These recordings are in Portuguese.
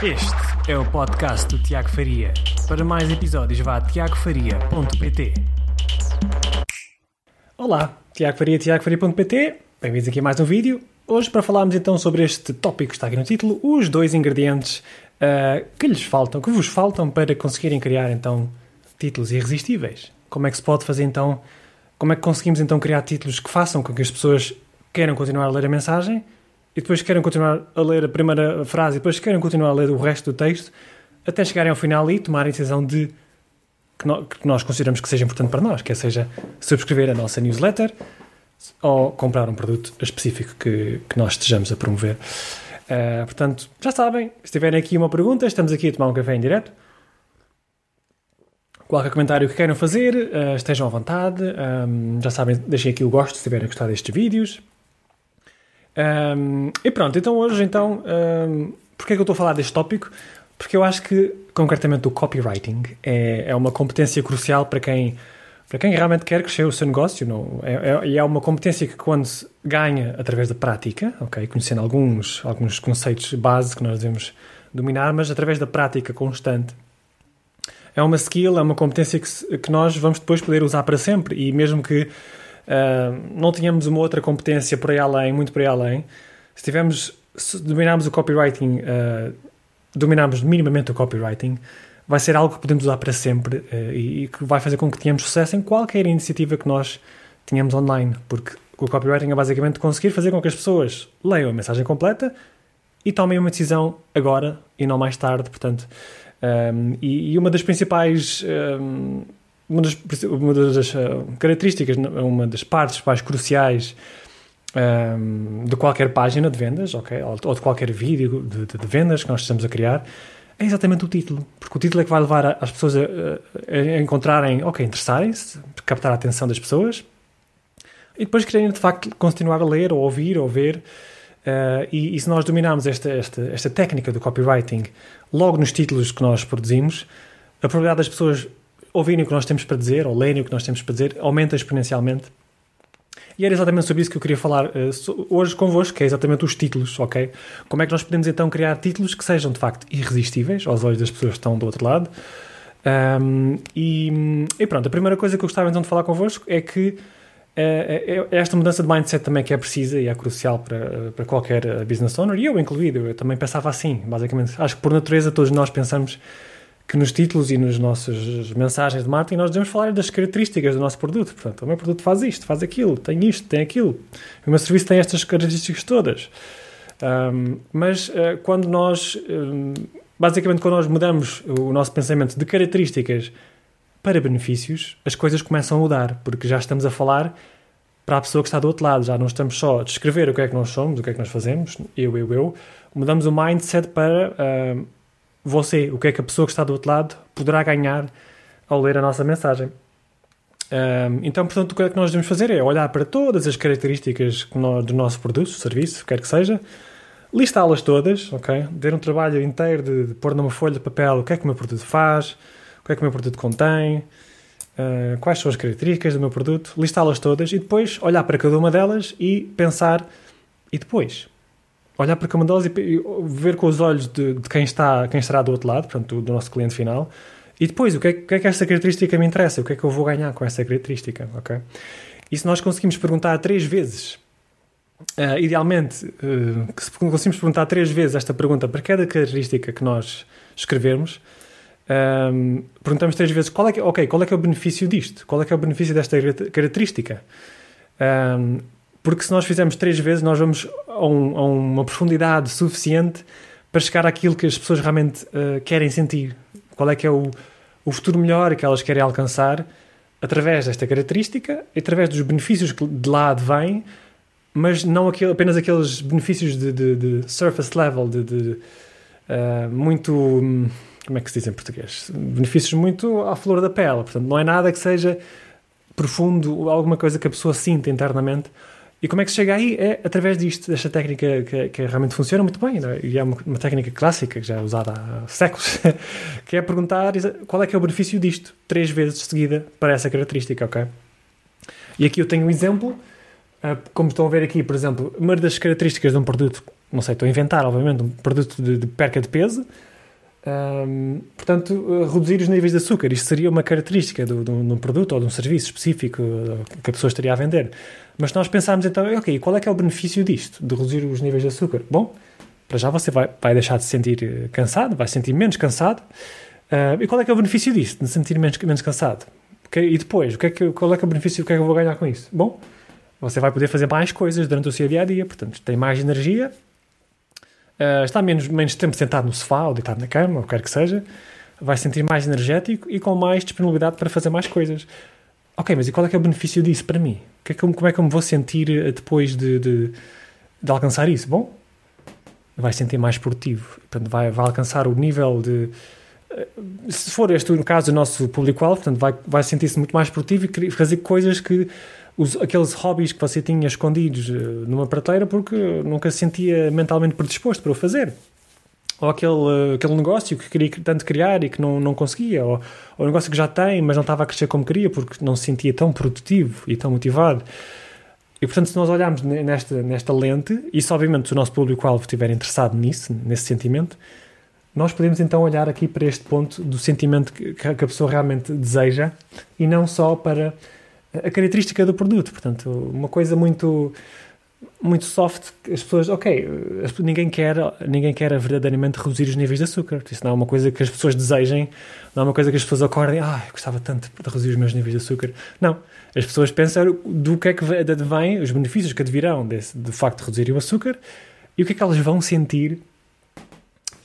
Este é o podcast do Tiago Faria. Para mais episódios, vá a tiagofaria.pt. Olá, Tiago Faria, tiagofaria.pt. Bem-vindos aqui a mais um vídeo. Hoje para falarmos então sobre este tópico que está aqui no título, os dois ingredientes uh, que lhes faltam, que vos faltam para conseguirem criar então títulos irresistíveis. Como é que se pode fazer então, como é que conseguimos então criar títulos que façam com que as pessoas queiram continuar a ler a mensagem e depois queiram continuar a ler a primeira frase e depois queiram continuar a ler o resto do texto até chegarem ao final e tomarem a decisão de que, nós consideramos que seja importante para nós, que é seja subscrever a nossa newsletter ou comprar um produto específico que, que nós estejamos a promover. Uh, portanto, já sabem, se tiverem aqui uma pergunta, estamos aqui a tomar um café em direto. Qualquer comentário que queiram fazer, uh, estejam à vontade. Um, já sabem, deixem aqui o gosto se tiverem gostado destes vídeos. Um, e pronto, então hoje, então, um, porquê é que eu estou a falar deste tópico? Porque eu acho que, concretamente, o copywriting é, é uma competência crucial para quem, para quem realmente quer crescer o seu negócio. Não? É, é, é uma competência que, quando se ganha através da prática, ok, conhecendo alguns, alguns conceitos base que nós devemos dominar, mas através da prática constante, é uma skill, é uma competência que, que nós vamos depois poder usar para sempre. E mesmo que uh, não tínhamos uma outra competência por aí além, muito por aí além, se tivermos, se dominarmos o copywriting, uh, dominarmos minimamente o copywriting, vai ser algo que podemos usar para sempre uh, e, e, que vai fazer com que tenhamos sucesso em qualquer iniciativa que nós tenhamos online, porque o copywriting é basicamente conseguir fazer com que as pessoas leiam a mensagem completa e tomem uma decisão agora e não mais tarde, portanto, um, e, e, uma das principais um, uma das, uma das uh, características, uma das partes mais cruciais um, ehm, de qualquer página de vendas, ok, ou de qualquer vídeo de, de, de, vendas que nós estamos a criar, é exatamente o título, porque o título é que vai levar as pessoas a, a encontrarem, ok, interessarem-se, captar a atenção das pessoas e depois quererem de facto continuar a ler, ou ouvir, ou ver. Uh, e, e, se nós dominarmos esta, esta, esta técnica do copywriting logo nos títulos que nós produzimos, a probabilidade das pessoas ouvirem o que nós temos para dizer, ou lerem o que nós temos para dizer, aumenta exponencialmente. E era exatamente sobre isso que eu queria falar uh, hoje convosco, que é exatamente os títulos, ok? Como é que nós podemos então criar títulos que sejam de facto irresistíveis aos olhos das pessoas que estão do outro lado? Um, e, e, pronto, a primeira coisa que eu gostava então de falar convosco é que é esta mudança de mindset também que é precisa e é crucial para, para qualquer business owner, e eu incluído, eu também pensava assim, basicamente. Acho que por natureza todos nós pensamos que nos títulos e nas nossas mensagens de marketing nós devemos falar das características do nosso produto. Portanto, o meu produto faz isto, faz aquilo, tem isto, tem aquilo. O meu serviço tem estas características todas. Um, mas uh, quando nós, um, basicamente, quando nós mudamos o nosso pensamento de características para benefícios, as coisas começam a mudar, porque já estamos a falar para a pessoa que está do outro lado, já não estamos só a descrever o que é que nós somos, o que é que nós fazemos, eu, eu, eu, mudamos o mindset para uh, você, o que é que a pessoa que está do outro lado poderá ganhar ao ler a nossa mensagem. Um, então, portanto, o que é que nós devemos fazer é olhar para todas as características do nosso produto, serviço, quer que seja, listá-las todas, ok? Ter um trabalho inteiro de, de, pôr numa folha de papel o que é que o meu produto faz, o que é que o meu produto contém, uh, quais são as características do meu produto, listá-las todas e depois olhar para cada uma delas e pensar, e depois? Olhar para cada uma delas e, ver com os olhos de, de, quem, está, quem estará do outro lado, portanto, do, nosso cliente final, e depois, o que, é, o que é que esta característica me interessa? O que é que eu vou ganhar com essa característica? Ok? E se nós conseguimos perguntar três vezes, uh, idealmente, uh, se conseguimos perguntar três vezes esta pergunta para cada característica que nós escrevermos, um, ehm, perguntamos três vezes qual é que, qual é que é o benefício disto? Qual é que é o benefício desta característica? Um, ehm, porque se nós fizermos três vezes, nós vamos a, um, a uma profundidade suficiente para chegar àquilo que as pessoas realmente uh, querem sentir. Qual é que é o, o futuro melhor que elas querem alcançar através desta característica, através dos benefícios que de lá advêm, mas não aquele, apenas aqueles benefícios de, de, de surface level, de, de uh, muito. Como é que se diz em português? Benefícios muito à flor da pele. Portanto, não é nada que seja profundo, alguma coisa que a pessoa sinta internamente e como é que se chega aí? É através disto, desta técnica que, que realmente funciona muito bem, é? e é uma, uma, técnica clássica que já é usada há séculos, que é perguntar qual é que é o benefício disto, três vezes de seguida, para essa característica, ok? E aqui eu tenho um exemplo, ah, como estão a ver aqui, por exemplo, uma das características de um produto não sei, estou a inventar, obviamente, um produto de, de perca de peso, portanto, reduzir os níveis de açúcar. Isto seria uma característica de um produto ou de um serviço específico que a pessoa estaria a vender. Mas nós pensarmos então, ok, qual é que é o benefício disto, de reduzir os níveis de açúcar? Bom, para já você vai, vai deixar de se sentir eh, cansado, vai se sentir menos cansado. Uh, e qual é que é o benefício disto, de se sentir menos, menos cansado? E depois, o que é que, qual é que é o benefício, o que é que eu vou ganhar com isso? Bom, você vai poder fazer mais coisas durante o seu dia a dia, portanto, tem mais energia, uh, está menos, menos tempo sentado no sofá ou deitado na cama, ou quer que seja, vai se sentir mais energético e com mais disponibilidade para fazer mais coisas. Ok, mas e qual é que é o benefício disso para mim? Que é que, como é que eu me vou sentir eh, depois de, de, de alcançar isso? Bom, vai se sentir mais produtivo, portanto, vai, vai alcançar o nível de se for este no caso o nosso público-alvo, portanto, vai, vai sentir-se muito mais produtivo e fazer coisas que os, aqueles hobbies que você tinha escondidos eh, numa prateleira porque nunca se sentia mentalmente predisposto para o fazer. Ou aquele, aquele negócio que queria tanto criar e que não, não conseguia. Ou, ou um negócio que já tem, mas não estava a crescer como queria porque não se sentia tão produtivo e tão motivado. E portanto, se nós olharmos nesta, nesta lente, e se obviamente o nosso público-alvo estiver interessado nisso, nesse sentimento, nós podemos então olhar aqui para este ponto do sentimento que, que a pessoa realmente deseja e não só para a característica do produto. Portanto, uma coisa muito muito soft, as pessoas, ok, ninguém quer, ninguém quer verdadeiramente reduzir os níveis de açúcar. Isso não é uma coisa que as pessoas desejem, não é uma coisa que as pessoas acordem, ah, eu gostava tanto de reduzir os meus níveis de açúcar. Não. As pessoas pensam do que é que advém, os benefícios que advirão desse, de facto de reduzir o açúcar e o que é que elas vão sentir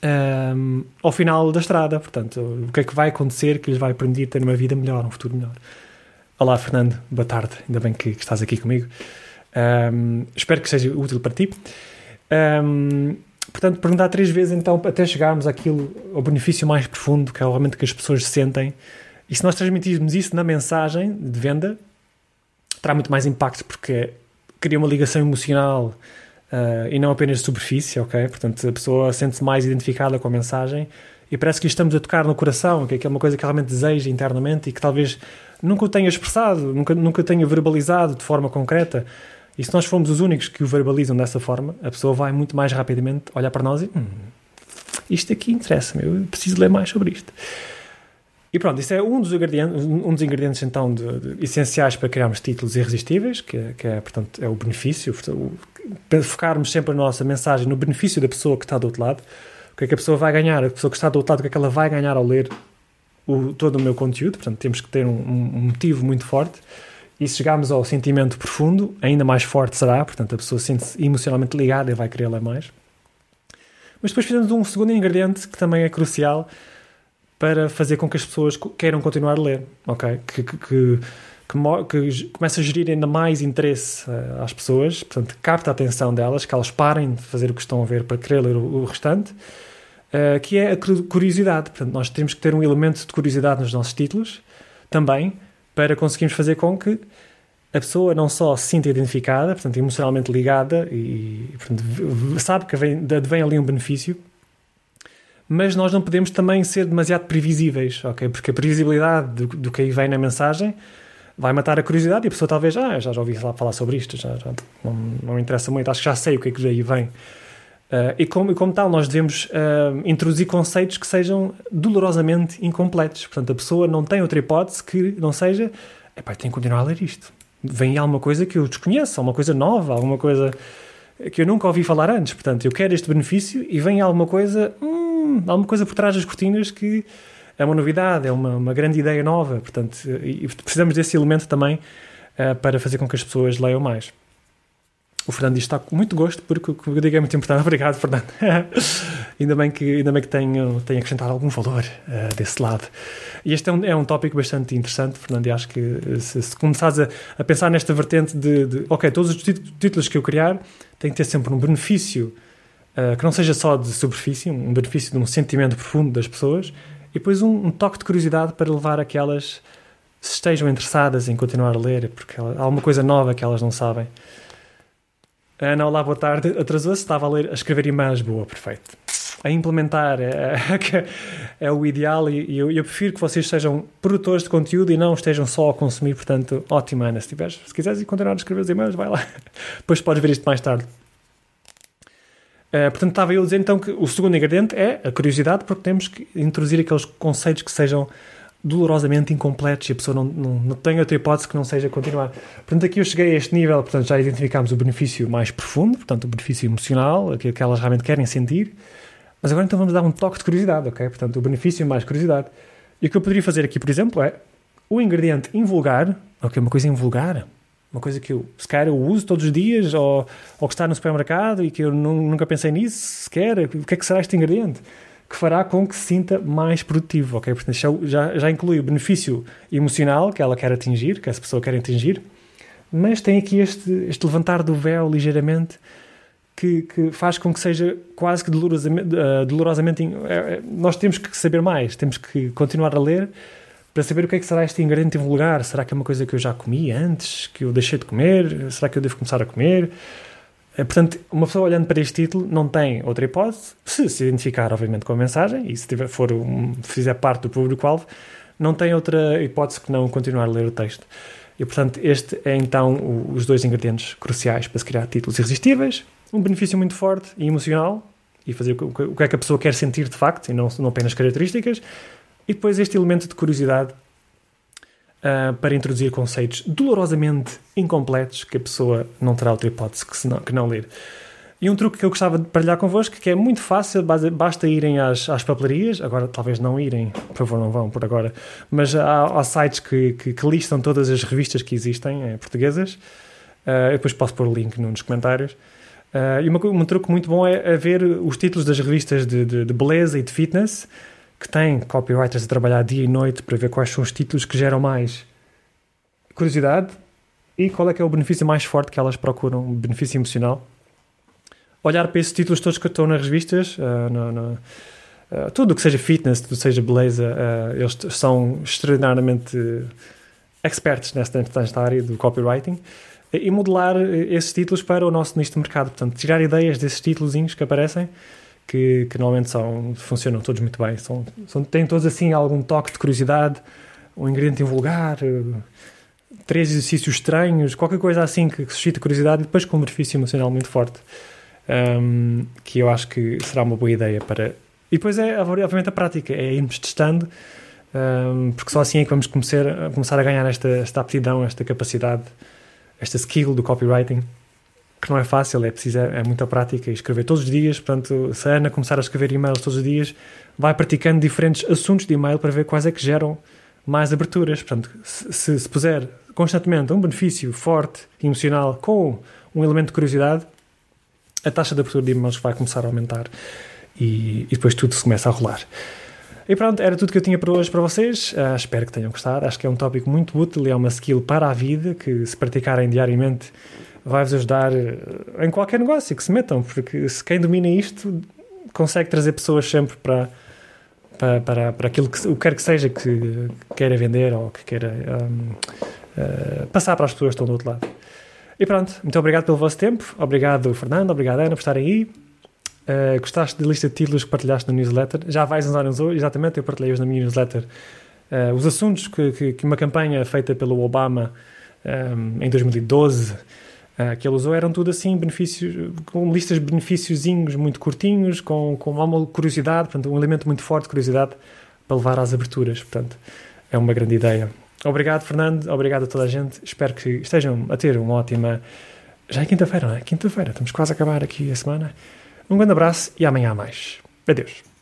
um, ao final da estrada. Portanto, o que é que vai acontecer que lhes vai permitir ter uma vida melhor, um futuro melhor. Olá, Fernando, boa tarde, ainda bem que, que estás aqui comigo. Um, espero que seja útil para ti. Um, portanto, perguntar três vezes então até chegarmos àquilo, ao benefício mais profundo, que é realmente que as pessoas sentem. E se nós transmitirmos isso na mensagem de venda, terá muito mais impacto porque cria uma ligação emocional uh, e não apenas de superfície, ok? Portanto, a pessoa sente-se mais identificada com a mensagem e parece que estamos a tocar no coração, que é uma coisa que realmente deseja internamente e que talvez nunca o tenha expressado, nunca, nunca tenha verbalizado de forma concreta. E se nós formos os únicos que o verbalizam dessa forma, a pessoa vai muito mais rapidamente olhar para nós e hum, isto aqui interessa-me, eu preciso ler mais sobre isto. E pronto, isso é um dos ingredientes, um dos ingredientes então de, de, essenciais para criarmos títulos irresistíveis, que, é, que é, portanto, é o benefício, focarmos sempre a nossa mensagem no benefício da pessoa que está do outro lado, o que é que a pessoa vai ganhar, a pessoa que está do outro lado, o que é que ela vai ganhar ao ler o, todo o meu conteúdo, portanto temos que ter um, um motivo muito forte, e se chegarmos ao sentimento profundo, ainda mais forte será, portanto a pessoa sente-se emocionalmente ligada e vai querer ler mais. Mas depois de um segundo ingrediente que também é crucial, para fazer com que as pessoas queiram continuar a ler, ok? Que, que, que, que comece a gerir ainda mais interesse uh, às pessoas, portanto, capta a atenção delas, que elas parem de fazer o que estão a ver para querer ler o, o restante, uh, que é a curiosidade. Portanto, nós temos que ter um elemento de curiosidade nos nossos títulos também, para conseguirmos fazer com que a pessoa não só se sinta identificada, portanto, emocionalmente ligada e, portanto, sabe que vem, vem ali um benefício mas nós não podemos também ser demasiado previsíveis, ok? Porque a previsibilidade do, do que aí vem na mensagem vai matar a curiosidade e a pessoa talvez, ah, já, já ouvi falar sobre isto, já, já não, não me interessa muito, acho que já sei o que é que aí vem. Uh, e, como, e como tal, nós devemos uh, introduzir conceitos que sejam dolorosamente incompletos. Portanto, a pessoa não tem outra hipótese que não seja, epá, tenho que continuar a ler isto. Vem alguma coisa que eu desconheço, alguma coisa nova, alguma coisa que eu nunca ouvi falar antes. Portanto, eu quero este benefício e vem alguma coisa, hum, alguma coisa por trás das cortinas que é uma novidade, é uma, uma grande ideia nova. Portanto, e precisamos desse elemento também uh, para fazer com que as pessoas leiam mais. O Fernando está com muito gosto, porque o que eu digo é muito importante. Obrigado, Fernando. ainda bem que, ainda bem que tenho, tenho acrescentado algum valor uh, desse lado. E este é um, é um tópico bastante interessante, Fernando, e acho que se, se começares a, a, pensar nesta vertente de, de, ok, todos os títulos que eu criar têm que ter sempre um benefício uh, que não seja só de superfície, um benefício de um sentimento profundo das pessoas, e depois um, um toque de curiosidade para levar aquelas se estejam interessadas em continuar a ler, porque há alguma coisa nova que elas não sabem. Ana, olá, boa tarde. Atrasou-se, estava a, ler, a escrever e-mails. Boa, perfeito. A implementar é, é, é o ideal e, eu, eu, prefiro que vocês sejam produtores de conteúdo e não estejam só a consumir. Portanto, ótima, Ana. Se, tiveres, se quiseres continuar a escrever os e-mails, vai lá. Depois podes ver isto mais tarde. Uh, portanto, estava eu a dizer então que o segundo ingrediente é a curiosidade, porque temos que introduzir aqueles conceitos que sejam dolorosamente incompletos e a pessoa não, não, não tem outra hipótese que não seja continuar. Portanto, aqui eu cheguei a este nível, portanto, já identificámos o benefício mais profundo, portanto, o benefício emocional, aquilo que elas realmente querem sentir. Mas agora então vamos dar um toque de curiosidade, ok? Portanto, o benefício mais curiosidade. E o que eu poderia fazer aqui, por exemplo, é o ingrediente invulgar, ok? Uma coisa invulgar, uma coisa que eu, se calhar, eu uso todos os dias, ou, ou que está no supermercado e que eu nunca pensei nisso sequer. O que é que será este ingrediente? Que fará com que se sinta mais produtivo, ok? Portanto, já, já inclui o benefício emocional que ela quer atingir, que essa pessoa quer atingir, mas tem aqui este, este levantar do véu ligeiramente que, que, faz com que seja quase que dolorosamente. Uh, dolorosamente uh, nós temos que saber mais, temos que continuar a ler para saber o que é que será este ingrediente invulgar. Será que é uma coisa que eu já comi antes, que eu deixei de comer? Será que eu devo começar a comer? É, portanto, uma pessoa olhando para este título não tem outra hipótese, se se identificar, obviamente, com a mensagem e se tiver, for um, fizer parte do público-alvo, não tem outra hipótese que não continuar a ler o texto. E, portanto, este é então o, os dois ingredientes cruciais para se criar títulos irresistíveis, um benefício muito forte e emocional, e fazer o que, o que é que a pessoa quer sentir de facto, e não, não apenas características, e depois este elemento de curiosidade uh, para introduzir conceitos dolorosamente incompletos que a pessoa não terá outra hipótese que, senão, que não ler. E um truque que eu gostava de partilhar convosco, que é muito fácil, basta irem às, às papelarias, agora talvez não irem, por favor não vão por agora, mas há, há sites que, que, que, listam todas as revistas que existem, é, portuguesas, uh, depois posso pôr o link nos comentários, uh, e uma, um truque muito bom é, é, ver os títulos das revistas de, de, de beleza e de fitness, que têm copywriters a trabalhar dia e noite para ver quais são os títulos que geram mais curiosidade e qual é que é o benefício mais forte que elas procuram, um benefício emocional. Olhar para esses títulos todos que estão nas revistas, uh, no, no, uh, tudo o que seja fitness, tudo que seja beleza, uh, eles são extraordinariamente experts nesta, nesta área do copywriting e modelar esses títulos para o nosso nicho de mercado. Portanto, tirar ideias desses títulos que aparecem que, que normalmente são, funcionam todos muito bem. São, são, têm todos assim algum toque de curiosidade, um ingrediente invulgar, uh, três exercícios estranhos, qualquer coisa assim que, que suscita curiosidade e depois com um benefício emocional muito forte. Um, que eu acho que será uma boa ideia para. E depois é, obviamente, a prática, é irmos testando, um, porque só assim é que vamos começar, começar a ganhar esta, esta aptidão, esta capacidade, esta skill do copywriting que não é fácil, é preciso, é, é muita prática e escrever todos os dias. Portanto, se a Ana começar a escrever e-mails todos os dias, vai praticando diferentes assuntos de e-mail para ver quais é que geram mais aberturas. Portanto, se, se puser constantemente um benefício forte, emocional, com um elemento de curiosidade, a taxa de abertura de e-mails vai começar a aumentar e, e, depois tudo se começa a rolar. E pronto, era tudo que eu tinha para hoje para vocês. Uh, espero que tenham gostado. Acho que é um tópico muito útil e é uma skill para a vida que, se praticarem diariamente, vai-vos ajudar eh, em qualquer negócio que se metam, porque se quem domina isto consegue trazer pessoas sempre para, para, para, para aquilo que o quer que seja que queira vender ou que queira um, uh, eh, passar para as pessoas que estão do outro lado. E pronto, muito obrigado pelo vosso tempo, obrigado Fernando, obrigado Ana por estarem aí. Uh, gostaste da lista de títulos que partilhaste na newsletter? Já vais usar hoje, exatamente, eu partilhei-os na minha newsletter. Uh, os assuntos que, que, que, uma campanha feita pelo Obama um, em 2012 uh, que ele usou eram tudo assim, benefícios, com listas de benefíciozinhos muito curtinhos, com, com uma curiosidade, portanto, um elemento muito forte de curiosidade para levar às aberturas. Portanto, é uma grande ideia. Obrigado, Fernando. Obrigado a toda a gente. Espero que estejam a ter uma ótima. Já é quinta-feira, não é? Quinta-feira. Estamos quase a acabar aqui a semana. Um grande abraço e amanhã há mais. Adeus.